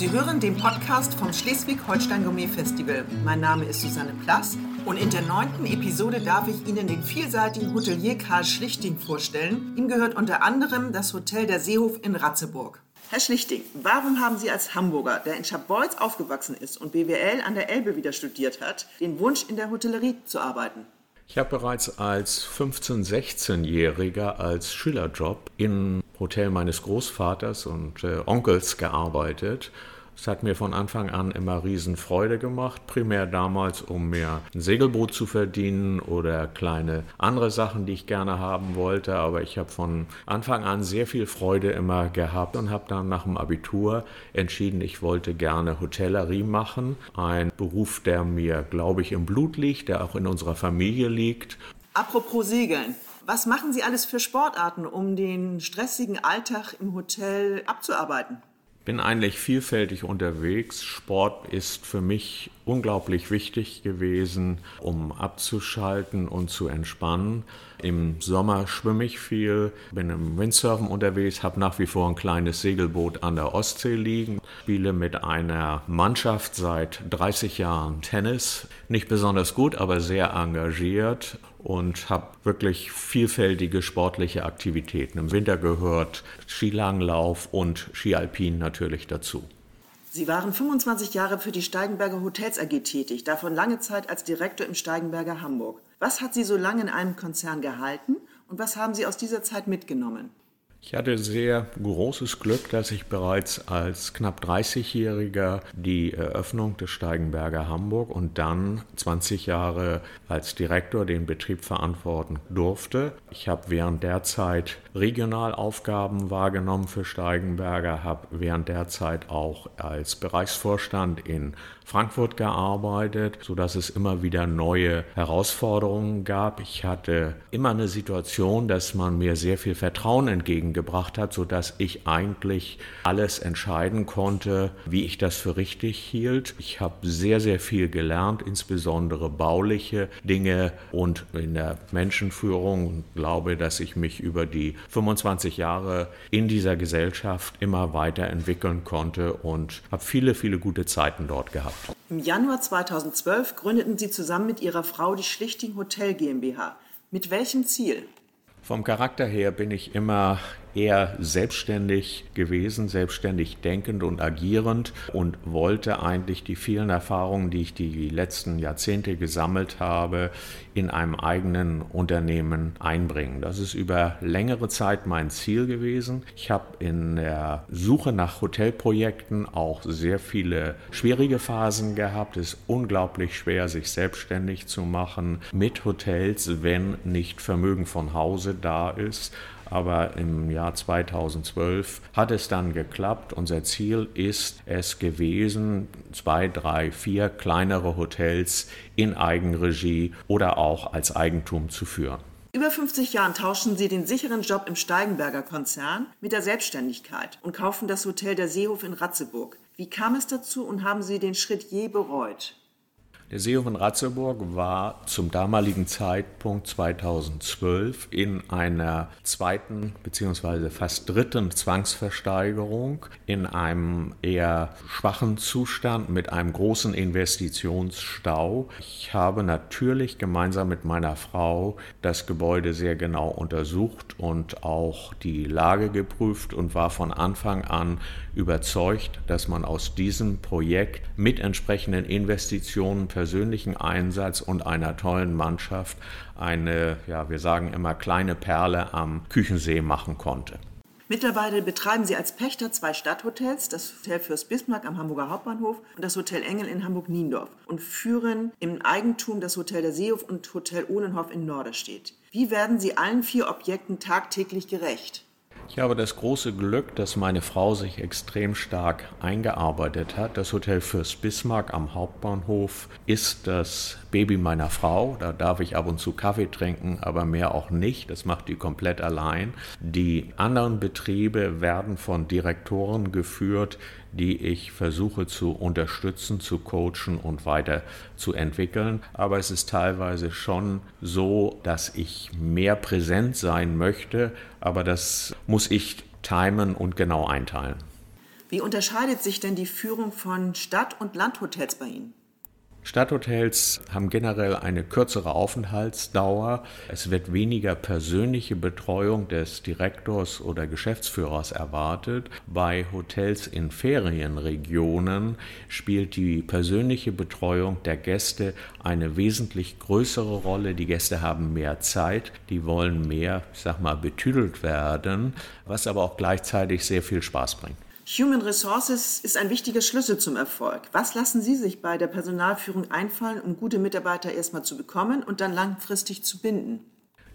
Sie hören den Podcast vom Schleswig-Holstein Gourmet Festival. Mein Name ist Susanne Plass und in der neunten Episode darf ich Ihnen den vielseitigen Hotelier Karl Schlichting vorstellen. Ihm gehört unter anderem das Hotel der Seehof in Ratzeburg. Herr Schlichting, warum haben Sie als Hamburger, der in Scharbeutz aufgewachsen ist und BWL an der Elbe wieder studiert hat, den Wunsch, in der Hotellerie zu arbeiten? Ich habe bereits als 15-, 16-Jähriger als Schülerjob im Hotel meines Großvaters und äh, Onkels gearbeitet es hat mir von Anfang an immer Riesenfreude gemacht, primär damals, um mir ein Segelboot zu verdienen oder kleine andere Sachen, die ich gerne haben wollte. Aber ich habe von Anfang an sehr viel Freude immer gehabt und habe dann nach dem Abitur entschieden, ich wollte gerne Hotellerie machen. Ein Beruf, der mir, glaube ich, im Blut liegt, der auch in unserer Familie liegt. Apropos Segeln. Was machen Sie alles für Sportarten, um den stressigen Alltag im Hotel abzuarbeiten? Bin eigentlich vielfältig unterwegs. Sport ist für mich unglaublich wichtig gewesen, um abzuschalten und zu entspannen. Im Sommer schwimme ich viel, bin im Windsurfen unterwegs, habe nach wie vor ein kleines Segelboot an der Ostsee liegen, spiele mit einer Mannschaft seit 30 Jahren Tennis. Nicht besonders gut, aber sehr engagiert und habe wirklich vielfältige sportliche Aktivitäten. Im Winter gehört Skilanglauf und Skialpin natürlich dazu. Sie waren 25 Jahre für die Steigenberger Hotels AG tätig, davon lange Zeit als Direktor im Steigenberger Hamburg. Was hat Sie so lange in einem Konzern gehalten und was haben Sie aus dieser Zeit mitgenommen? Ich hatte sehr großes Glück, dass ich bereits als knapp 30-Jähriger die Eröffnung des Steigenberger Hamburg und dann 20 Jahre als Direktor den Betrieb verantworten durfte. Ich habe während der Zeit Regionalaufgaben wahrgenommen für Steigenberger, habe während der Zeit auch als Bereichsvorstand in Frankfurt gearbeitet, sodass es immer wieder neue Herausforderungen gab. Ich hatte immer eine Situation, dass man mir sehr viel Vertrauen entgegengebracht hat, sodass ich eigentlich alles entscheiden konnte, wie ich das für richtig hielt. Ich habe sehr, sehr viel gelernt, insbesondere bauliche Dinge und in der Menschenführung und glaube, dass ich mich über die 25 Jahre in dieser Gesellschaft immer weiterentwickeln konnte und habe viele, viele gute Zeiten dort gehabt. Im Januar 2012 gründeten Sie zusammen mit Ihrer Frau die Schlichting Hotel GmbH. Mit welchem Ziel? Vom Charakter her bin ich immer eher selbstständig gewesen, selbstständig denkend und agierend und wollte eigentlich die vielen Erfahrungen, die ich die letzten Jahrzehnte gesammelt habe, in einem eigenen Unternehmen einbringen. Das ist über längere Zeit mein Ziel gewesen. Ich habe in der Suche nach Hotelprojekten auch sehr viele schwierige Phasen gehabt. Es ist unglaublich schwer, sich selbstständig zu machen mit Hotels, wenn nicht Vermögen von Hause da ist. Aber im Jahr 2012 hat es dann geklappt. Unser Ziel ist es gewesen, zwei, drei, vier kleinere Hotels in Eigenregie oder auch als Eigentum zu führen. Über 50 Jahren tauschen Sie den sicheren Job im Steigenberger Konzern mit der Selbstständigkeit und kaufen das Hotel der Seehof in Ratzeburg. Wie kam es dazu und haben Sie den Schritt je bereut? Der Seehof in Ratzeburg war zum damaligen Zeitpunkt 2012 in einer zweiten bzw. fast dritten Zwangsversteigerung in einem eher schwachen Zustand mit einem großen Investitionsstau. Ich habe natürlich gemeinsam mit meiner Frau das Gebäude sehr genau untersucht und auch die Lage geprüft und war von Anfang an überzeugt, dass man aus diesem Projekt mit entsprechenden Investitionen persönlichen Einsatz und einer tollen Mannschaft eine, ja, wir sagen immer kleine Perle am Küchensee machen konnte. Mittlerweile betreiben sie als Pächter zwei Stadthotels, das Hotel Fürst Bismarck am Hamburger Hauptbahnhof und das Hotel Engel in Hamburg-Niendorf und führen im Eigentum das Hotel der Seehof und Hotel Ohnenhof in Norderstedt. Wie werden Sie allen vier Objekten tagtäglich gerecht? Ich habe das große Glück, dass meine Frau sich extrem stark eingearbeitet hat. Das Hotel Fürst Bismarck am Hauptbahnhof ist das Baby meiner Frau. Da darf ich ab und zu Kaffee trinken, aber mehr auch nicht. Das macht die komplett allein. Die anderen Betriebe werden von Direktoren geführt, die ich versuche zu unterstützen, zu coachen und weiter zu entwickeln. Aber es ist teilweise schon so, dass ich mehr präsent sein möchte, aber das muss ich timen und genau einteilen. Wie unterscheidet sich denn die Führung von Stadt- und Landhotels bei Ihnen? Stadthotels haben generell eine kürzere Aufenthaltsdauer. Es wird weniger persönliche Betreuung des Direktors oder Geschäftsführers erwartet. Bei Hotels in Ferienregionen spielt die persönliche Betreuung der Gäste eine wesentlich größere Rolle. Die Gäste haben mehr Zeit, die wollen mehr, ich sag mal, betüdelt werden, was aber auch gleichzeitig sehr viel Spaß bringt. Human Resources ist ein wichtiger Schlüssel zum Erfolg. Was lassen Sie sich bei der Personalführung einfallen, um gute Mitarbeiter erstmal zu bekommen und dann langfristig zu binden?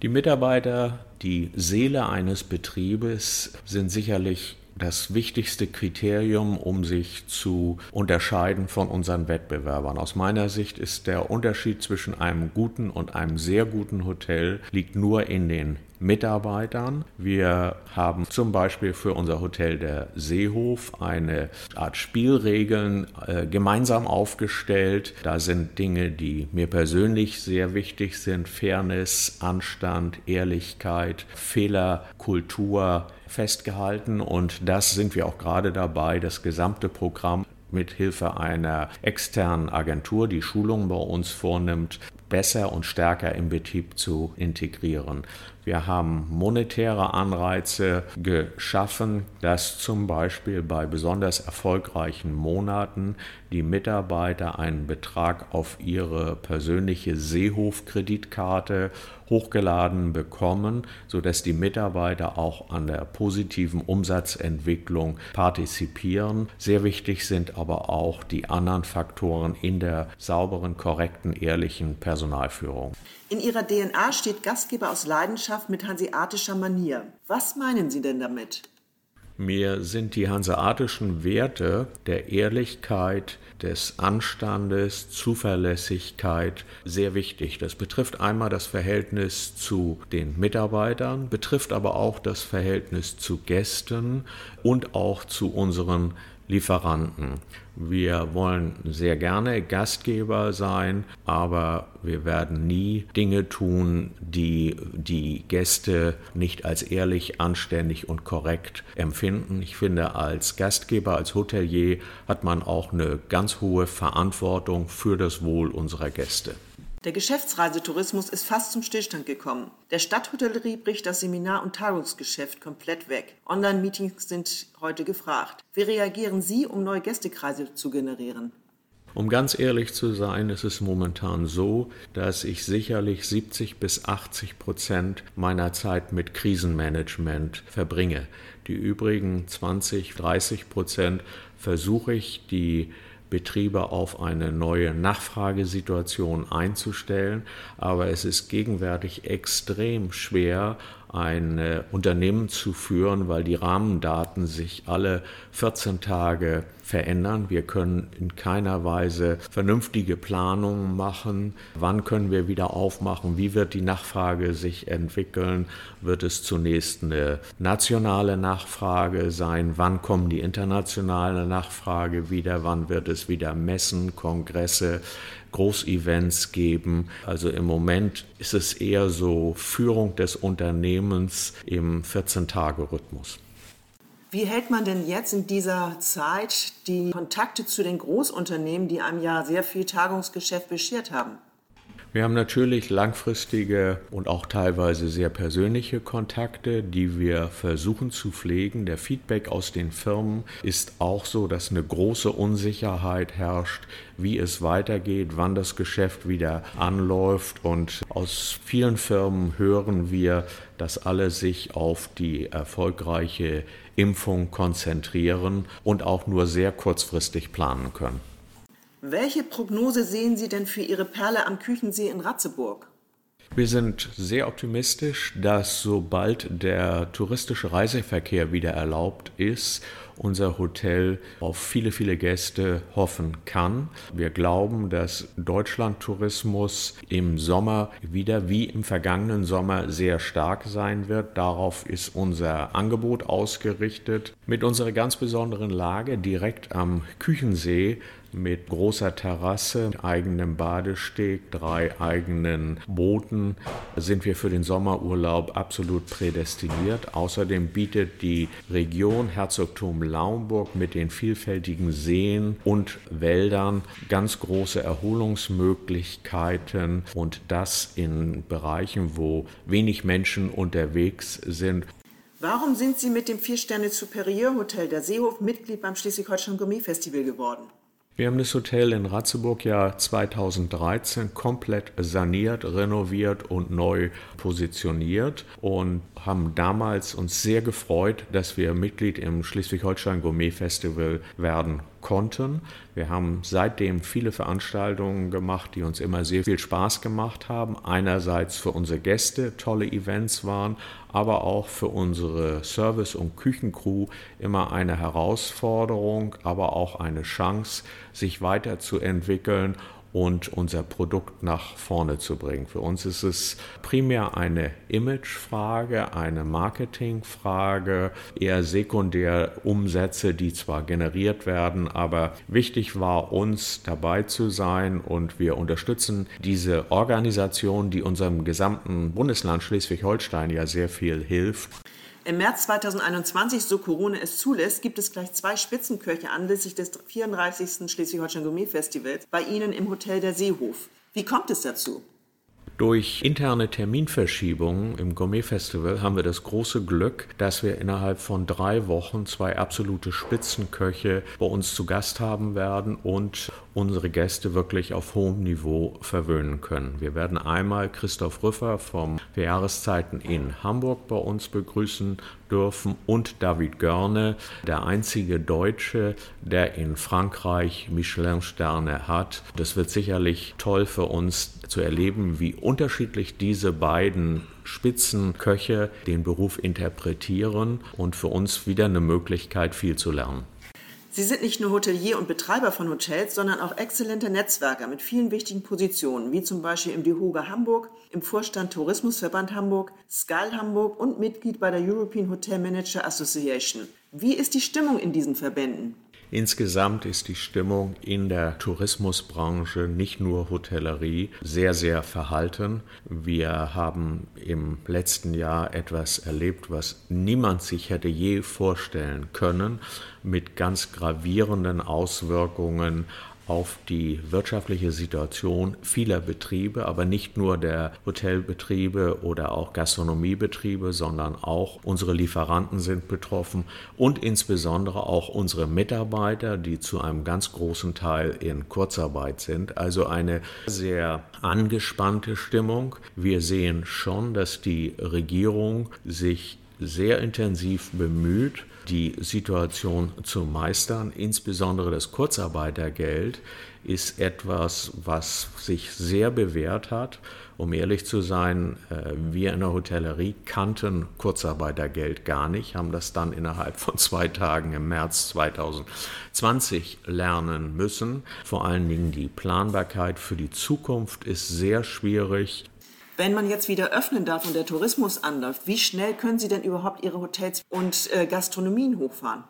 Die Mitarbeiter, die Seele eines Betriebes, sind sicherlich das wichtigste Kriterium, um sich zu unterscheiden von unseren Wettbewerbern. Aus meiner Sicht ist der Unterschied zwischen einem guten und einem sehr guten Hotel liegt nur in den Mitarbeitern. Wir haben zum Beispiel für unser Hotel der Seehof eine Art Spielregeln äh, gemeinsam aufgestellt. Da sind Dinge, die mir persönlich sehr wichtig sind. Fairness, Anstand, Ehrlichkeit, Fehlerkultur festgehalten und das sind wir auch gerade dabei, das gesamte Programm mit Hilfe einer externen Agentur, die Schulungen bei uns vornimmt, besser und stärker im Betrieb zu integrieren. Wir haben monetäre Anreize geschaffen, dass zum Beispiel bei besonders erfolgreichen Monaten die Mitarbeiter einen Betrag auf ihre persönliche Seehof-Kreditkarte hochgeladen bekommen, sodass die Mitarbeiter auch an der positiven Umsatzentwicklung partizipieren. Sehr wichtig sind aber auch die anderen Faktoren in der sauberen, korrekten, ehrlichen Personalführung. In Ihrer DNA steht Gastgeber aus Leidenschaft mit hanseatischer Manier. Was meinen Sie denn damit? Mir sind die hanseatischen Werte der Ehrlichkeit, des Anstandes, Zuverlässigkeit sehr wichtig. Das betrifft einmal das Verhältnis zu den Mitarbeitern, betrifft aber auch das Verhältnis zu Gästen und auch zu unseren Lieferanten. Wir wollen sehr gerne Gastgeber sein, aber wir werden nie Dinge tun, die die Gäste nicht als ehrlich, anständig und korrekt empfinden. Ich finde, als Gastgeber, als Hotelier hat man auch eine ganz hohe Verantwortung für das Wohl unserer Gäste. Der Geschäftsreisetourismus ist fast zum Stillstand gekommen. Der Stadthotellerie bricht das Seminar- und Tagungsgeschäft komplett weg. Online-Meetings sind heute gefragt. Wie reagieren Sie, um neue Gästekreise zu generieren? Um ganz ehrlich zu sein, ist es momentan so, dass ich sicherlich 70 bis 80 Prozent meiner Zeit mit Krisenmanagement verbringe. Die übrigen 20, 30 Prozent versuche ich, die Betriebe auf eine neue Nachfragesituation einzustellen. Aber es ist gegenwärtig extrem schwer, ein äh, Unternehmen zu führen, weil die Rahmendaten sich alle 14 Tage verändern. Wir können in keiner Weise vernünftige Planungen machen. Wann können wir wieder aufmachen? Wie wird die Nachfrage sich entwickeln? Wird es zunächst eine nationale Nachfrage sein? Wann kommen die internationale Nachfrage wieder? Wann wird es wieder Messen, Kongresse, Großevents geben. Also im Moment ist es eher so Führung des Unternehmens im 14-Tage-Rhythmus. Wie hält man denn jetzt in dieser Zeit die Kontakte zu den Großunternehmen, die einem ja sehr viel Tagungsgeschäft beschert haben? Wir haben natürlich langfristige und auch teilweise sehr persönliche Kontakte, die wir versuchen zu pflegen. Der Feedback aus den Firmen ist auch so, dass eine große Unsicherheit herrscht, wie es weitergeht, wann das Geschäft wieder anläuft. Und aus vielen Firmen hören wir, dass alle sich auf die erfolgreiche Impfung konzentrieren und auch nur sehr kurzfristig planen können. Welche Prognose sehen Sie denn für Ihre Perle am Küchensee in Ratzeburg? Wir sind sehr optimistisch, dass sobald der touristische Reiseverkehr wieder erlaubt ist, unser Hotel auf viele, viele Gäste hoffen kann. Wir glauben, dass Deutschlandtourismus im Sommer wieder wie im vergangenen Sommer sehr stark sein wird. Darauf ist unser Angebot ausgerichtet. Mit unserer ganz besonderen Lage direkt am Küchensee mit großer Terrasse, eigenem Badesteg, drei eigenen Booten sind wir für den Sommerurlaub absolut prädestiniert. Außerdem bietet die Region Herzogtum Laumburg mit den vielfältigen Seen und Wäldern ganz große Erholungsmöglichkeiten und das in Bereichen, wo wenig Menschen unterwegs sind. Warum sind Sie mit dem Vier-Sterne Superior Hotel der Seehof Mitglied beim Schleswig-Holstein Gourmet Festival geworden? Wir haben das Hotel in Ratzeburg ja 2013 komplett saniert, renoviert und neu positioniert und haben damals uns sehr gefreut, dass wir Mitglied im Schleswig-Holstein Gourmet Festival werden konnten. Wir haben seitdem viele Veranstaltungen gemacht, die uns immer sehr viel Spaß gemacht haben. Einerseits für unsere Gäste tolle Events waren, aber auch für unsere Service- und Küchencrew immer eine Herausforderung, aber auch eine Chance, sich weiterzuentwickeln und unser Produkt nach vorne zu bringen. Für uns ist es primär eine Imagefrage, eine Marketingfrage, eher sekundär Umsätze, die zwar generiert werden, aber wichtig war uns dabei zu sein und wir unterstützen diese Organisation, die unserem gesamten Bundesland Schleswig-Holstein ja sehr viel hilft. Im März 2021, so Corona es zulässt, gibt es gleich zwei Spitzenköche anlässlich des 34. Schleswig-Holstein Gourmet Festivals bei Ihnen im Hotel der Seehof. Wie kommt es dazu? Durch interne Terminverschiebungen im Gourmet-Festival haben wir das große Glück, dass wir innerhalb von drei Wochen zwei absolute Spitzenköche bei uns zu Gast haben werden und unsere Gäste wirklich auf hohem Niveau verwöhnen können. Wir werden einmal Christoph Rüffer vom Jahreszeiten in Hamburg bei uns begrüßen dürfen und David Görne, der einzige Deutsche, der in Frankreich Michelin-Sterne hat. Das wird sicherlich toll für uns zu erleben, wie unterschiedlich diese beiden Spitzenköche den Beruf interpretieren und für uns wieder eine Möglichkeit, viel zu lernen. Sie sind nicht nur Hotelier und Betreiber von Hotels, sondern auch exzellente Netzwerker mit vielen wichtigen Positionen, wie zum Beispiel im DeHoga Hamburg, im Vorstand Tourismusverband Hamburg, Skal Hamburg und Mitglied bei der European Hotel Manager Association. Wie ist die Stimmung in diesen Verbänden? Insgesamt ist die Stimmung in der Tourismusbranche, nicht nur Hotellerie, sehr, sehr verhalten. Wir haben im letzten Jahr etwas erlebt, was niemand sich hätte je vorstellen können, mit ganz gravierenden Auswirkungen auf die wirtschaftliche Situation vieler Betriebe, aber nicht nur der Hotelbetriebe oder auch Gastronomiebetriebe, sondern auch unsere Lieferanten sind betroffen und insbesondere auch unsere Mitarbeiter, die zu einem ganz großen Teil in Kurzarbeit sind. Also eine sehr angespannte Stimmung. Wir sehen schon, dass die Regierung sich sehr intensiv bemüht, die Situation zu meistern. Insbesondere das Kurzarbeitergeld ist etwas, was sich sehr bewährt hat. Um ehrlich zu sein, äh, wir in der Hotellerie kannten Kurzarbeitergeld gar nicht, haben das dann innerhalb von zwei Tagen im März 2020 lernen müssen. Vor allen Dingen die Planbarkeit für die Zukunft ist sehr schwierig. Wenn man jetzt wieder öffnen darf und der Tourismus anläuft, wie schnell können Sie denn überhaupt Ihre Hotels und äh, Gastronomien hochfahren?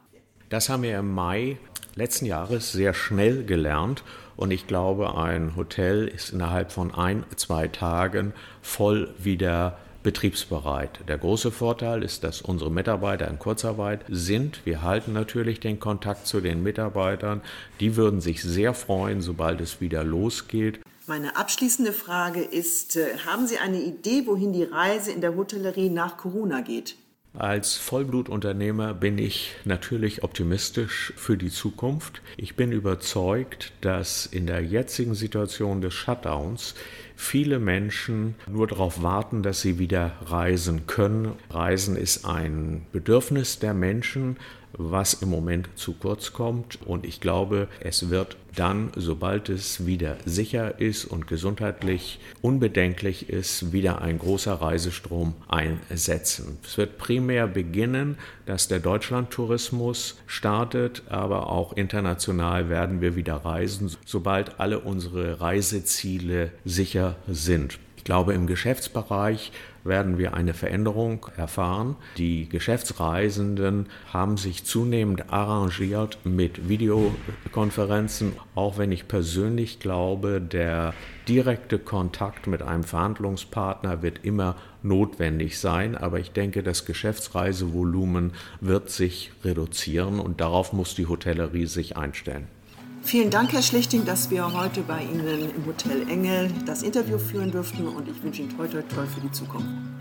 Das haben wir im Mai letzten Jahres sehr schnell gelernt und ich glaube, ein Hotel ist innerhalb von ein, zwei Tagen voll wieder betriebsbereit. Der große Vorteil ist, dass unsere Mitarbeiter in Kurzarbeit sind. Wir halten natürlich den Kontakt zu den Mitarbeitern. Die würden sich sehr freuen, sobald es wieder losgeht. Meine abschließende Frage ist, äh, haben Sie eine Idee, wohin die Reise in der Hotellerie nach Corona geht? Als Vollblutunternehmer bin ich natürlich optimistisch für die Zukunft. Ich bin überzeugt, dass in der jetzigen Situation des Shutdowns viele Menschen nur darauf warten, dass sie wieder reisen können. Reisen ist ein Bedürfnis der Menschen, was im Moment zu kurz kommt. Und ich glaube, es wird dann, sobald es wieder sicher ist und gesundheitlich unbedenklich ist, wieder ein großer Reisestrom einsetzen. Es wird primär beginnen, dass der Deutschlandtourismus startet, aber auch international werden wir wieder reisen, sobald alle unsere Reiseziele sicher sind. Ich glaube, im Geschäftsbereich werden wir eine Veränderung erfahren. Die Geschäftsreisenden haben sich zunehmend arrangiert mit Videokonferenzen, auch wenn ich persönlich glaube, der direkte Kontakt mit einem Verhandlungspartner wird immer notwendig sein, aber ich denke, das Geschäftsreisevolumen wird sich reduzieren und darauf muss die Hotellerie sich einstellen. Vielen Dank, Herr Schlichting, dass wir heute bei Ihnen im Hotel Engel das Interview führen durften und ich wünsche Ihnen toi toi toi für die Zukunft.